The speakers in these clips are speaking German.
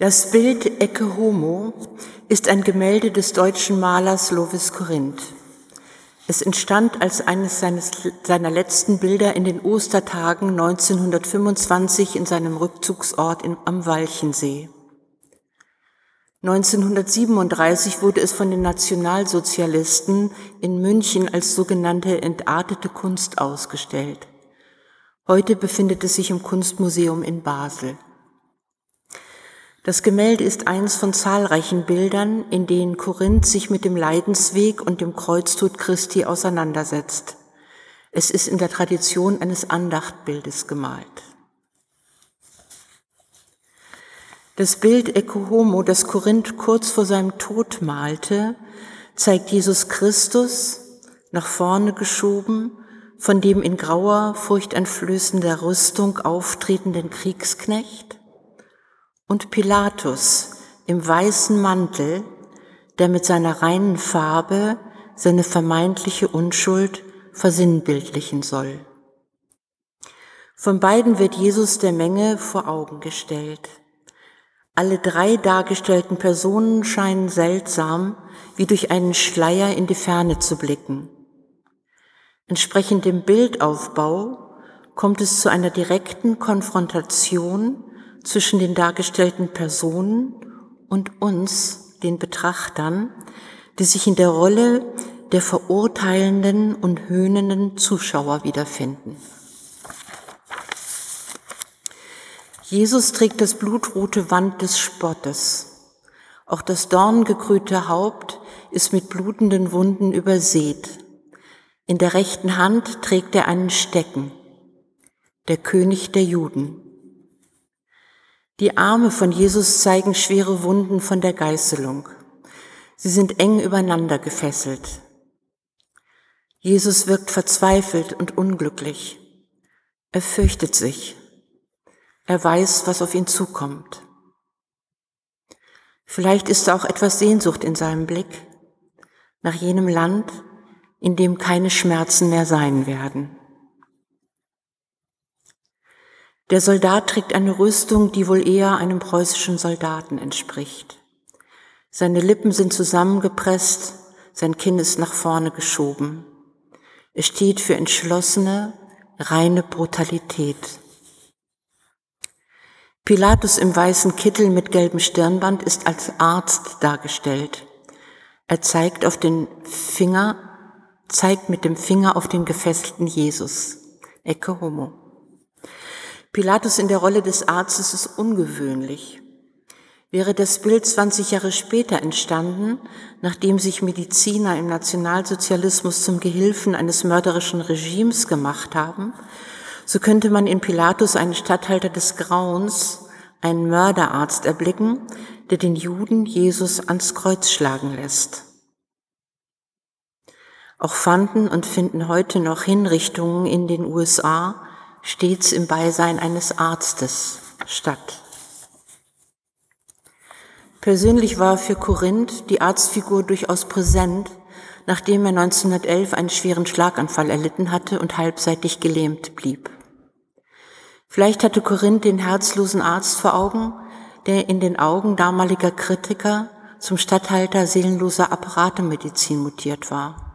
Das Bild Ecce Homo ist ein Gemälde des deutschen Malers Lovis Corinth. Es entstand als eines seines, seiner letzten Bilder in den Ostertagen 1925 in seinem Rückzugsort in, am Walchensee. 1937 wurde es von den Nationalsozialisten in München als sogenannte entartete Kunst ausgestellt. Heute befindet es sich im Kunstmuseum in Basel. Das Gemälde ist eines von zahlreichen Bildern, in denen Korinth sich mit dem Leidensweg und dem Kreuztod Christi auseinandersetzt. Es ist in der Tradition eines Andachtbildes gemalt. Das Bild Ecce Homo, das Korinth kurz vor seinem Tod malte, zeigt Jesus Christus nach vorne geschoben, von dem in grauer, furchteinflößender Rüstung auftretenden Kriegsknecht und Pilatus im weißen Mantel, der mit seiner reinen Farbe seine vermeintliche Unschuld versinnbildlichen soll. Von beiden wird Jesus der Menge vor Augen gestellt. Alle drei dargestellten Personen scheinen seltsam wie durch einen Schleier in die Ferne zu blicken. Entsprechend dem Bildaufbau kommt es zu einer direkten Konfrontation zwischen den dargestellten Personen und uns, den Betrachtern, die sich in der Rolle der verurteilenden und höhnenden Zuschauer wiederfinden. Jesus trägt das blutrote Wand des Spottes. Auch das dorngekrönte Haupt ist mit blutenden Wunden übersät. In der rechten Hand trägt er einen Stecken, der König der Juden. Die Arme von Jesus zeigen schwere Wunden von der Geißelung. Sie sind eng übereinander gefesselt. Jesus wirkt verzweifelt und unglücklich. Er fürchtet sich. Er weiß, was auf ihn zukommt. Vielleicht ist auch etwas Sehnsucht in seinem Blick nach jenem Land, in dem keine Schmerzen mehr sein werden. Der Soldat trägt eine Rüstung, die wohl eher einem preußischen Soldaten entspricht. Seine Lippen sind zusammengepresst, sein Kinn ist nach vorne geschoben. Es steht für entschlossene, reine Brutalität. Pilatus im weißen Kittel mit gelbem Stirnband ist als Arzt dargestellt. Er zeigt auf den Finger, zeigt mit dem Finger auf den gefesselten Jesus. Ecce homo. Pilatus in der Rolle des Arztes ist ungewöhnlich. Wäre das Bild 20 Jahre später entstanden, nachdem sich Mediziner im Nationalsozialismus zum Gehilfen eines mörderischen Regimes gemacht haben, so könnte man in Pilatus einen Statthalter des Grauens, einen Mörderarzt erblicken, der den Juden Jesus ans Kreuz schlagen lässt. Auch fanden und finden heute noch Hinrichtungen in den USA stets im Beisein eines Arztes statt. Persönlich war für Korinth die Arztfigur durchaus präsent, nachdem er 1911 einen schweren Schlaganfall erlitten hatte und halbseitig gelähmt blieb. Vielleicht hatte Korinth den herzlosen Arzt vor Augen, der in den Augen damaliger Kritiker zum Statthalter seelenloser Apparatemedizin mutiert war.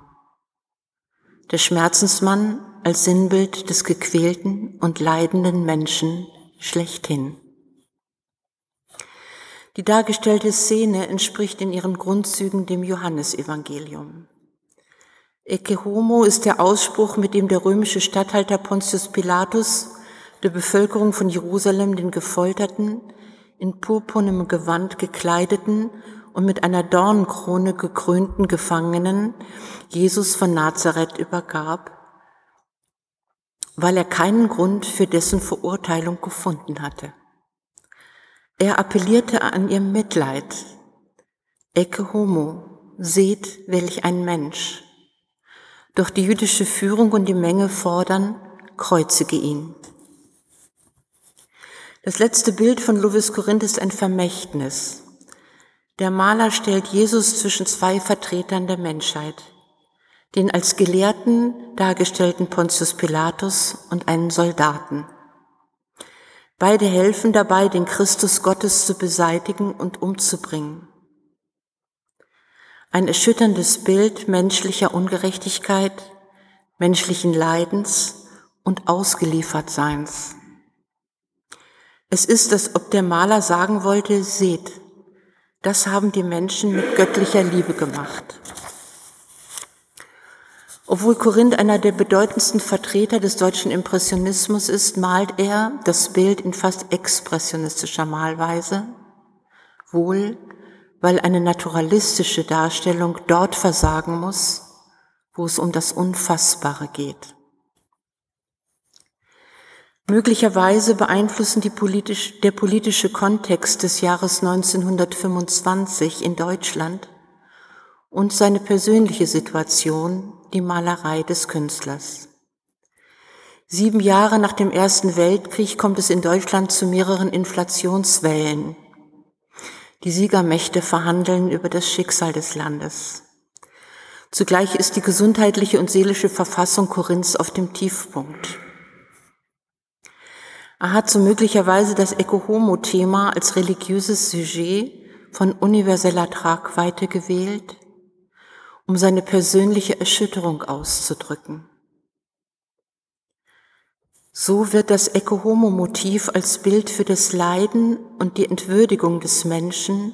Der Schmerzensmann als Sinnbild des gequälten und leidenden Menschen schlechthin. Die dargestellte Szene entspricht in ihren Grundzügen dem Johannesevangelium. Ecce homo ist der Ausspruch, mit dem der römische Statthalter Pontius Pilatus der Bevölkerung von Jerusalem den gefolterten, in purpurnem Gewand gekleideten und mit einer Dornenkrone gekrönten Gefangenen Jesus von Nazareth übergab weil er keinen Grund für dessen Verurteilung gefunden hatte. Er appellierte an ihr Mitleid. Ecce homo, seht, welch ein Mensch. Doch die jüdische Führung und die Menge fordern, kreuzige ihn. Das letzte Bild von Louis Corinth ist ein Vermächtnis. Der Maler stellt Jesus zwischen zwei Vertretern der Menschheit den als Gelehrten dargestellten Pontius Pilatus und einen Soldaten. Beide helfen dabei, den Christus Gottes zu beseitigen und umzubringen. Ein erschütterndes Bild menschlicher Ungerechtigkeit, menschlichen Leidens und Ausgeliefertseins. Es ist, als ob der Maler sagen wollte, seht, das haben die Menschen mit göttlicher Liebe gemacht. Obwohl Korinth einer der bedeutendsten Vertreter des deutschen Impressionismus ist, malt er das Bild in fast expressionistischer Malweise, wohl weil eine naturalistische Darstellung dort versagen muss, wo es um das Unfassbare geht. Möglicherweise beeinflussen politisch, der politische Kontext des Jahres 1925 in Deutschland und seine persönliche Situation die Malerei des Künstlers. Sieben Jahre nach dem Ersten Weltkrieg kommt es in Deutschland zu mehreren Inflationswellen. Die Siegermächte verhandeln über das Schicksal des Landes. Zugleich ist die gesundheitliche und seelische Verfassung Korinths auf dem Tiefpunkt. Er hat so möglicherweise das Eko-Homo-Thema als religiöses Sujet von universeller Tragweite gewählt, um seine persönliche Erschütterung auszudrücken. So wird das Ecce-Homo-Motiv als Bild für das Leiden und die Entwürdigung des Menschen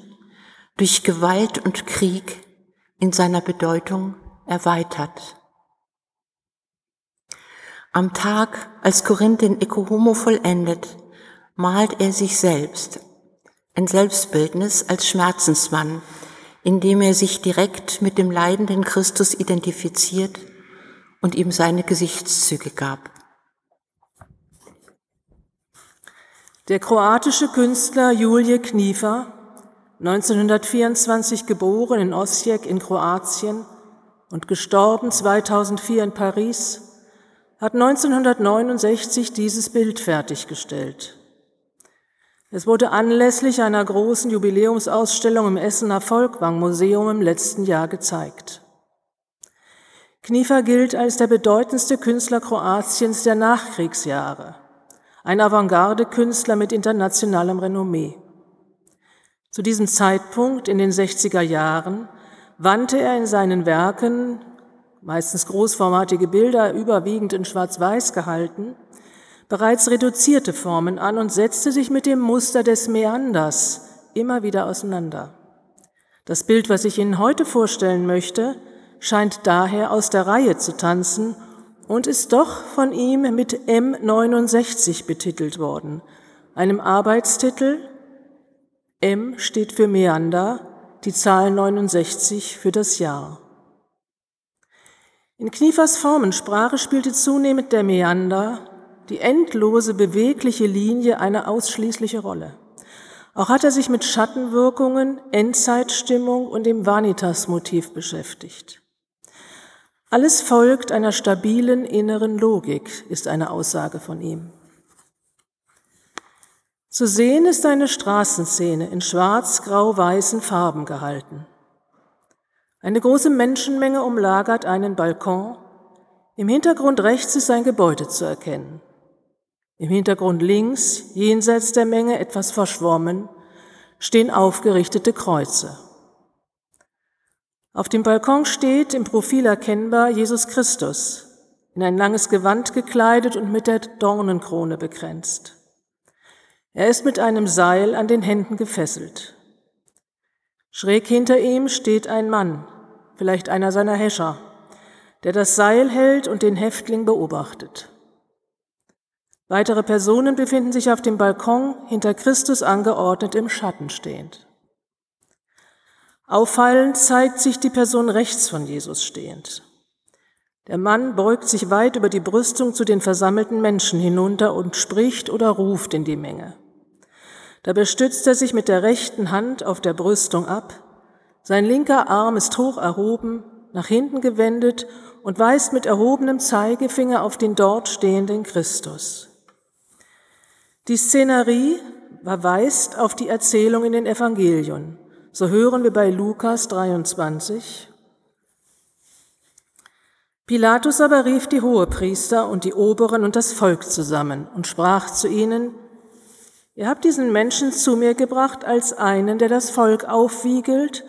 durch Gewalt und Krieg in seiner Bedeutung erweitert. Am Tag, als Korinth den Ecce-Homo vollendet, malt er sich selbst, ein Selbstbildnis als Schmerzensmann, indem er sich direkt mit dem leidenden Christus identifiziert und ihm seine Gesichtszüge gab. Der kroatische Künstler Julije Kniefer, 1924 geboren in Osijek in Kroatien und gestorben 2004 in Paris, hat 1969 dieses Bild fertiggestellt. Es wurde anlässlich einer großen Jubiläumsausstellung im Essener Volkwang Museum im letzten Jahr gezeigt. Kniefer gilt als der bedeutendste Künstler Kroatiens der Nachkriegsjahre, ein Avantgarde-Künstler mit internationalem Renommee. Zu diesem Zeitpunkt in den 60er Jahren wandte er in seinen Werken, meistens großformatige Bilder, überwiegend in Schwarz-Weiß gehalten, bereits reduzierte Formen an und setzte sich mit dem Muster des Meanders immer wieder auseinander. Das Bild, was ich Ihnen heute vorstellen möchte, scheint daher aus der Reihe zu tanzen und ist doch von ihm mit M69 betitelt worden, einem Arbeitstitel. M steht für Meander, die Zahl 69 für das Jahr. In Kniefers Formensprache spielte zunehmend der Meander die endlose bewegliche Linie eine ausschließliche Rolle. Auch hat er sich mit Schattenwirkungen, Endzeitstimmung und dem Vanitas-Motiv beschäftigt. Alles folgt einer stabilen inneren Logik, ist eine Aussage von ihm. Zu sehen ist eine Straßenszene in schwarz-grau-weißen Farben gehalten. Eine große Menschenmenge umlagert einen Balkon. Im Hintergrund rechts ist ein Gebäude zu erkennen. Im Hintergrund links, jenseits der Menge, etwas verschwommen, stehen aufgerichtete Kreuze. Auf dem Balkon steht im Profil erkennbar Jesus Christus, in ein langes Gewand gekleidet und mit der Dornenkrone bekränzt. Er ist mit einem Seil an den Händen gefesselt. Schräg hinter ihm steht ein Mann, vielleicht einer seiner Häscher, der das Seil hält und den Häftling beobachtet. Weitere Personen befinden sich auf dem Balkon hinter Christus angeordnet im Schatten stehend. Auffallend zeigt sich die Person rechts von Jesus stehend. Der Mann beugt sich weit über die Brüstung zu den versammelten Menschen hinunter und spricht oder ruft in die Menge. Dabei stützt er sich mit der rechten Hand auf der Brüstung ab, sein linker Arm ist hoch erhoben, nach hinten gewendet und weist mit erhobenem Zeigefinger auf den dort stehenden Christus. Die Szenerie verweist auf die Erzählung in den Evangelien. So hören wir bei Lukas 23. Pilatus aber rief die Hohepriester und die Oberen und das Volk zusammen und sprach zu ihnen, Ihr habt diesen Menschen zu mir gebracht als einen, der das Volk aufwiegelt,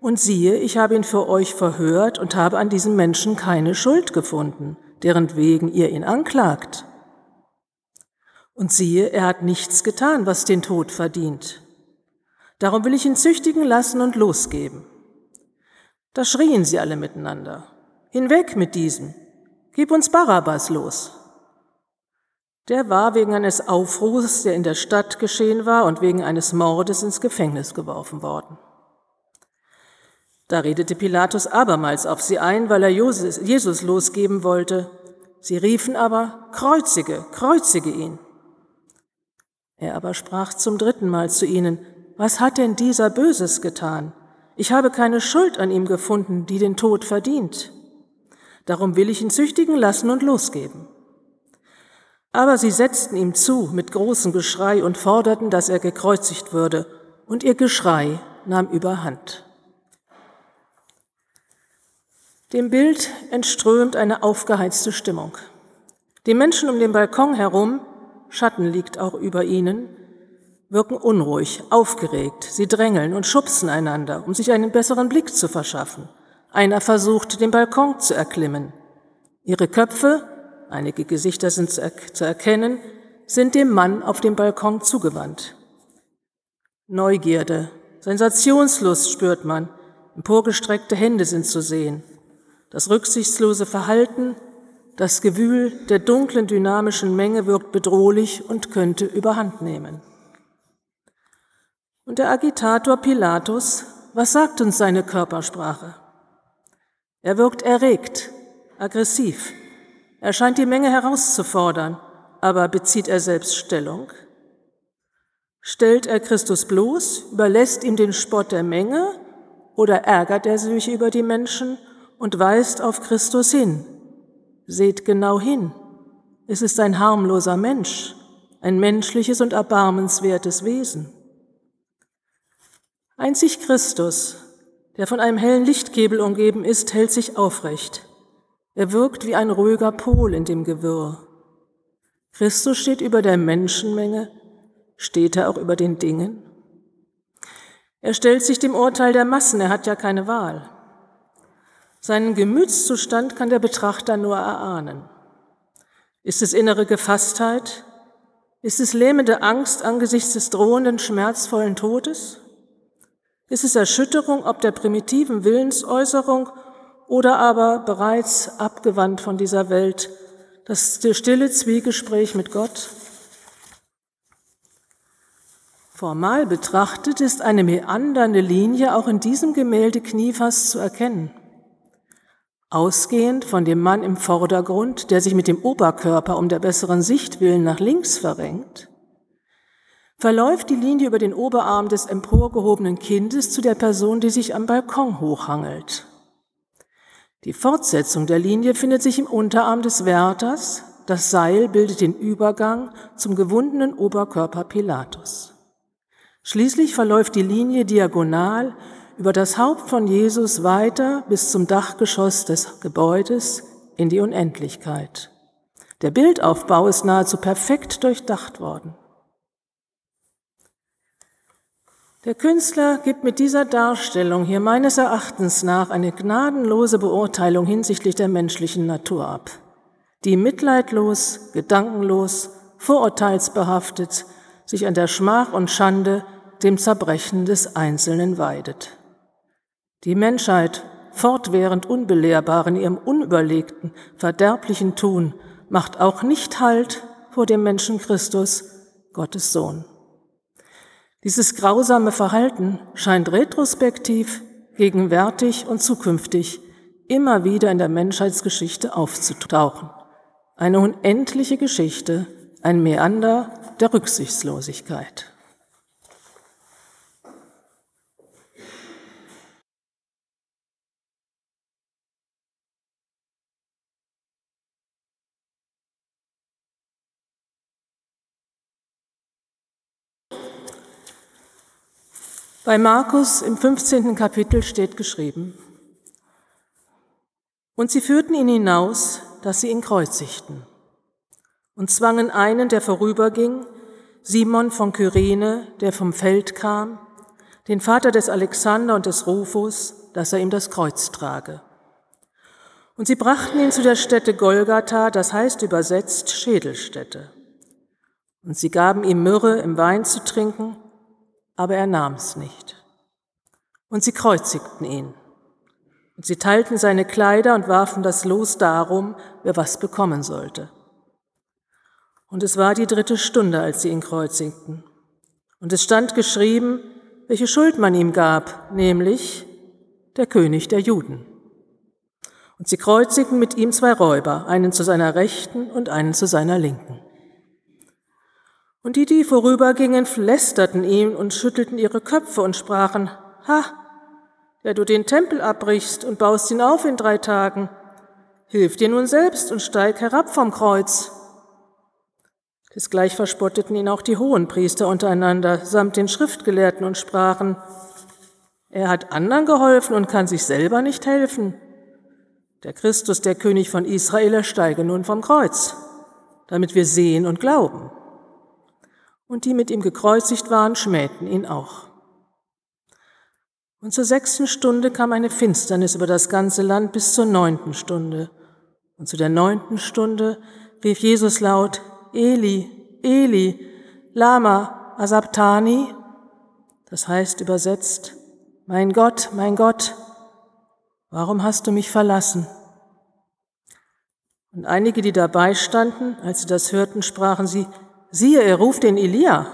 und siehe, ich habe ihn für euch verhört und habe an diesem Menschen keine Schuld gefunden, deren wegen ihr ihn anklagt. Und siehe, er hat nichts getan, was den Tod verdient. Darum will ich ihn züchtigen lassen und losgeben. Da schrien sie alle miteinander. Hinweg mit diesem. Gib uns Barabbas los. Der war wegen eines Aufruhrs, der in der Stadt geschehen war, und wegen eines Mordes ins Gefängnis geworfen worden. Da redete Pilatus abermals auf sie ein, weil er Jesus losgeben wollte. Sie riefen aber, Kreuzige, kreuzige ihn. Er aber sprach zum dritten Mal zu ihnen, was hat denn dieser Böses getan? Ich habe keine Schuld an ihm gefunden, die den Tod verdient. Darum will ich ihn züchtigen lassen und losgeben. Aber sie setzten ihm zu mit großem Geschrei und forderten, dass er gekreuzigt würde, und ihr Geschrei nahm überhand. Dem Bild entströmt eine aufgeheizte Stimmung. Die Menschen um den Balkon herum, Schatten liegt auch über ihnen, wirken unruhig, aufgeregt, sie drängeln und schubsen einander, um sich einen besseren Blick zu verschaffen. Einer versucht, den Balkon zu erklimmen. Ihre Köpfe einige Gesichter sind zu erkennen, sind dem Mann auf dem Balkon zugewandt. Neugierde, Sensationslust spürt man, emporgestreckte Hände sind zu sehen. Das rücksichtslose Verhalten, das Gewühl der dunklen, dynamischen Menge wirkt bedrohlich und könnte überhand nehmen. Und der Agitator Pilatus, was sagt uns seine Körpersprache? Er wirkt erregt, aggressiv, er scheint die Menge herauszufordern, aber bezieht er selbst Stellung? Stellt er Christus bloß, überlässt ihm den Spott der Menge oder ärgert er sich über die Menschen und weist auf Christus hin? Seht genau hin. Es ist ein harmloser Mensch, ein menschliches und erbarmenswertes Wesen. Einzig Christus, der von einem hellen Lichtkebel umgeben ist, hält sich aufrecht. Er wirkt wie ein ruhiger Pol in dem Gewirr. Christus steht über der Menschenmenge, steht er auch über den Dingen? Er stellt sich dem Urteil der Massen, er hat ja keine Wahl. Seinen Gemütszustand kann der Betrachter nur erahnen. Ist es innere Gefasstheit? Ist es lähmende Angst angesichts des drohenden, schmerzvollen Todes? Ist es Erschütterung ob der primitiven Willensäußerung oder aber bereits abgewandt von dieser Welt, das stille Zwiegespräch mit Gott? Formal betrachtet ist eine meandernde Linie auch in diesem Gemälde Kniefas zu erkennen. Ausgehend von dem Mann im Vordergrund, der sich mit dem Oberkörper um der besseren Sicht willen nach links verrenkt, verläuft die Linie über den Oberarm des emporgehobenen Kindes zu der Person, die sich am Balkon hochhangelt. Die Fortsetzung der Linie findet sich im Unterarm des Wärters. Das Seil bildet den Übergang zum gewundenen Oberkörper Pilatus. Schließlich verläuft die Linie diagonal über das Haupt von Jesus weiter bis zum Dachgeschoss des Gebäudes in die Unendlichkeit. Der Bildaufbau ist nahezu perfekt durchdacht worden. Der Künstler gibt mit dieser Darstellung hier meines Erachtens nach eine gnadenlose Beurteilung hinsichtlich der menschlichen Natur ab, die mitleidlos, gedankenlos, vorurteilsbehaftet sich an der Schmach und Schande, dem Zerbrechen des Einzelnen weidet. Die Menschheit, fortwährend unbelehrbar in ihrem unüberlegten, verderblichen Tun, macht auch nicht Halt vor dem Menschen Christus, Gottes Sohn. Dieses grausame Verhalten scheint retrospektiv, gegenwärtig und zukünftig immer wieder in der Menschheitsgeschichte aufzutauchen. Eine unendliche Geschichte, ein Meander der Rücksichtslosigkeit. Bei Markus im 15. Kapitel steht geschrieben, und sie führten ihn hinaus, dass sie ihn kreuzigten, und zwangen einen, der vorüberging, Simon von Kyrene, der vom Feld kam, den Vater des Alexander und des Rufus, dass er ihm das Kreuz trage. Und sie brachten ihn zu der Stätte Golgatha, das heißt übersetzt Schädelstätte. Und sie gaben ihm Myrrhe im Wein zu trinken, aber er nahm es nicht. Und sie kreuzigten ihn. Und sie teilten seine Kleider und warfen das Los darum, wer was bekommen sollte. Und es war die dritte Stunde, als sie ihn kreuzigten. Und es stand geschrieben, welche Schuld man ihm gab, nämlich der König der Juden. Und sie kreuzigten mit ihm zwei Räuber, einen zu seiner Rechten und einen zu seiner Linken. Und die, die vorübergingen, lästerten ihm und schüttelten ihre Köpfe und sprachen, Ha, der du den Tempel abbrichst und baust ihn auf in drei Tagen, hilf dir nun selbst und steig herab vom Kreuz. Desgleich verspotteten ihn auch die Hohenpriester untereinander samt den Schriftgelehrten und sprachen, er hat anderen geholfen und kann sich selber nicht helfen. Der Christus, der König von Israel, steige nun vom Kreuz, damit wir sehen und glauben. Und die mit ihm gekreuzigt waren, schmähten ihn auch. Und zur sechsten Stunde kam eine Finsternis über das ganze Land bis zur neunten Stunde. Und zu der neunten Stunde rief Jesus laut, Eli, Eli, Lama Asabtani, das heißt übersetzt, mein Gott, mein Gott, warum hast du mich verlassen? Und einige, die dabei standen, als sie das hörten, sprachen sie, siehe, er ruft den Elia.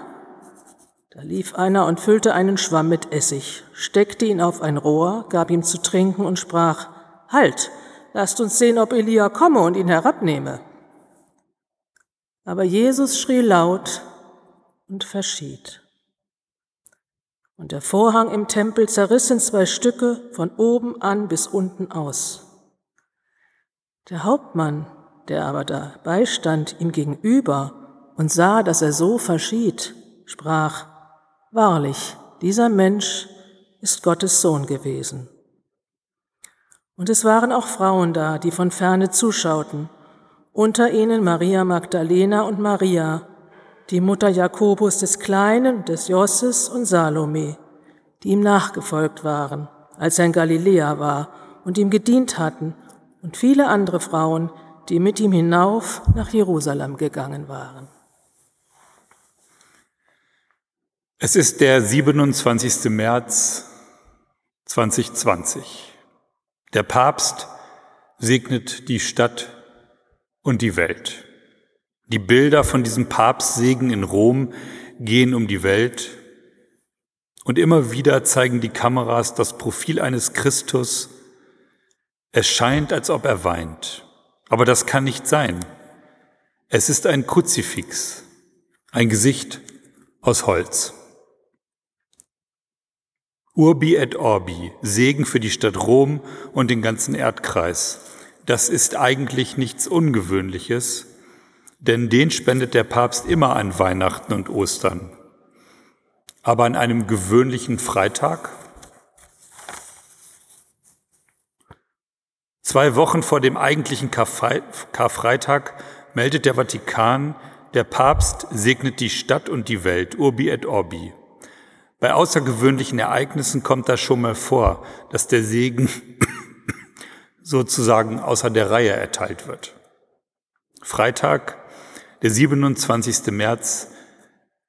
Da lief einer und füllte einen Schwamm mit Essig, steckte ihn auf ein Rohr, gab ihm zu trinken und sprach, Halt, lasst uns sehen, ob Elia komme und ihn herabnehme. Aber Jesus schrie laut und verschied. Und der Vorhang im Tempel zerriss in zwei Stücke von oben an bis unten aus. Der Hauptmann, der aber dabei stand, ihm gegenüber und sah, dass er so verschied, sprach, Wahrlich, dieser Mensch ist Gottes Sohn gewesen. Und es waren auch Frauen da, die von ferne zuschauten, unter ihnen Maria Magdalena und Maria, die Mutter Jakobus des Kleinen, des Josses und Salome, die ihm nachgefolgt waren, als er in Galiläa war und ihm gedient hatten, und viele andere Frauen, die mit ihm hinauf nach Jerusalem gegangen waren. Es ist der 27. März 2020. Der Papst segnet die Stadt und die Welt. Die Bilder von diesem Papstsegen in Rom gehen um die Welt und immer wieder zeigen die Kameras das Profil eines Christus. Es scheint, als ob er weint, aber das kann nicht sein. Es ist ein Kruzifix, ein Gesicht aus Holz. Urbi et Orbi, Segen für die Stadt Rom und den ganzen Erdkreis. Das ist eigentlich nichts Ungewöhnliches, denn den spendet der Papst immer an Weihnachten und Ostern. Aber an einem gewöhnlichen Freitag? Zwei Wochen vor dem eigentlichen Karfreitag meldet der Vatikan, der Papst segnet die Stadt und die Welt, Urbi et Orbi. Bei außergewöhnlichen Ereignissen kommt das schon mal vor, dass der Segen sozusagen außer der Reihe erteilt wird. Freitag, der 27. März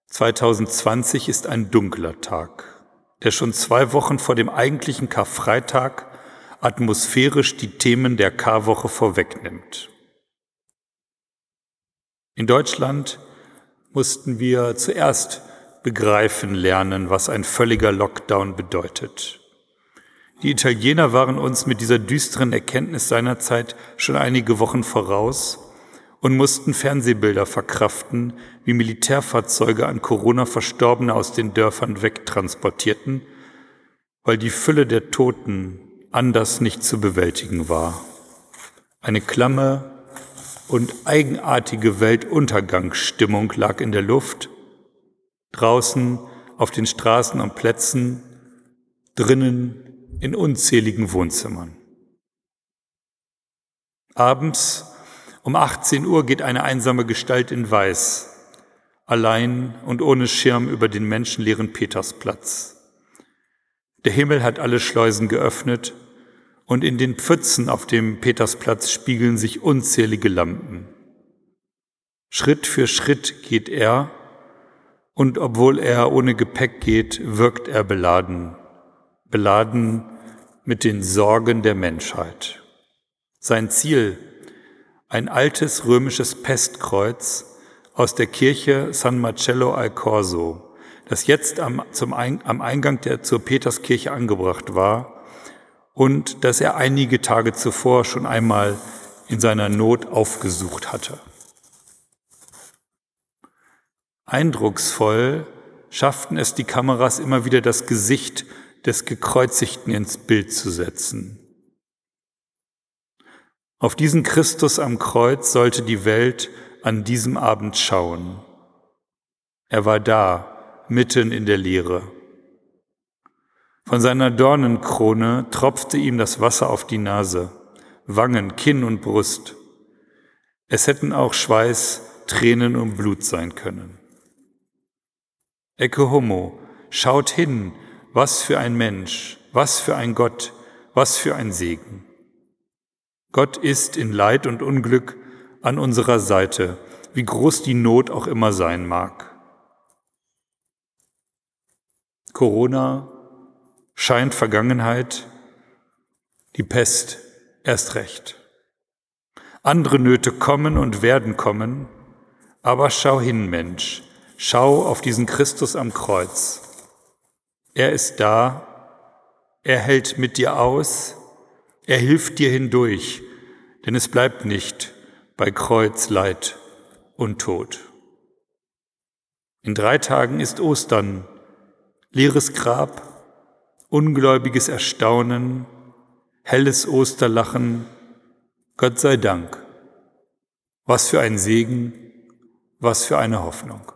2020 ist ein dunkler Tag, der schon zwei Wochen vor dem eigentlichen Karfreitag atmosphärisch die Themen der Karwoche vorwegnimmt. In Deutschland mussten wir zuerst begreifen lernen, was ein völliger Lockdown bedeutet. Die Italiener waren uns mit dieser düsteren Erkenntnis seinerzeit schon einige Wochen voraus und mussten Fernsehbilder verkraften, wie Militärfahrzeuge an Corona Verstorbene aus den Dörfern wegtransportierten, weil die Fülle der Toten anders nicht zu bewältigen war. Eine klamme und eigenartige Weltuntergangsstimmung lag in der Luft, draußen auf den Straßen und Plätzen, drinnen in unzähligen Wohnzimmern. Abends um 18 Uhr geht eine einsame Gestalt in Weiß allein und ohne Schirm über den menschenleeren Petersplatz. Der Himmel hat alle Schleusen geöffnet und in den Pfützen auf dem Petersplatz spiegeln sich unzählige Lampen. Schritt für Schritt geht er, und obwohl er ohne Gepäck geht, wirkt er beladen, beladen mit den Sorgen der Menschheit. Sein Ziel, ein altes römisches Pestkreuz aus der Kirche San Marcello al Corso, das jetzt am, zum, am Eingang der, zur Peterskirche angebracht war und das er einige Tage zuvor schon einmal in seiner Not aufgesucht hatte. Eindrucksvoll schafften es die Kameras immer wieder das Gesicht des Gekreuzigten ins Bild zu setzen. Auf diesen Christus am Kreuz sollte die Welt an diesem Abend schauen. Er war da, mitten in der Leere. Von seiner Dornenkrone tropfte ihm das Wasser auf die Nase, Wangen, Kinn und Brust. Es hätten auch Schweiß, Tränen und Blut sein können. Ecce homo, schaut hin, was für ein Mensch, was für ein Gott, was für ein Segen. Gott ist in Leid und Unglück an unserer Seite, wie groß die Not auch immer sein mag. Corona scheint Vergangenheit, die Pest erst recht. Andere Nöte kommen und werden kommen, aber schau hin, Mensch, Schau auf diesen Christus am Kreuz. Er ist da, er hält mit dir aus, er hilft dir hindurch, denn es bleibt nicht bei Kreuz, Leid und Tod. In drei Tagen ist Ostern, leeres Grab, ungläubiges Erstaunen, helles Osterlachen, Gott sei Dank. Was für ein Segen, was für eine Hoffnung.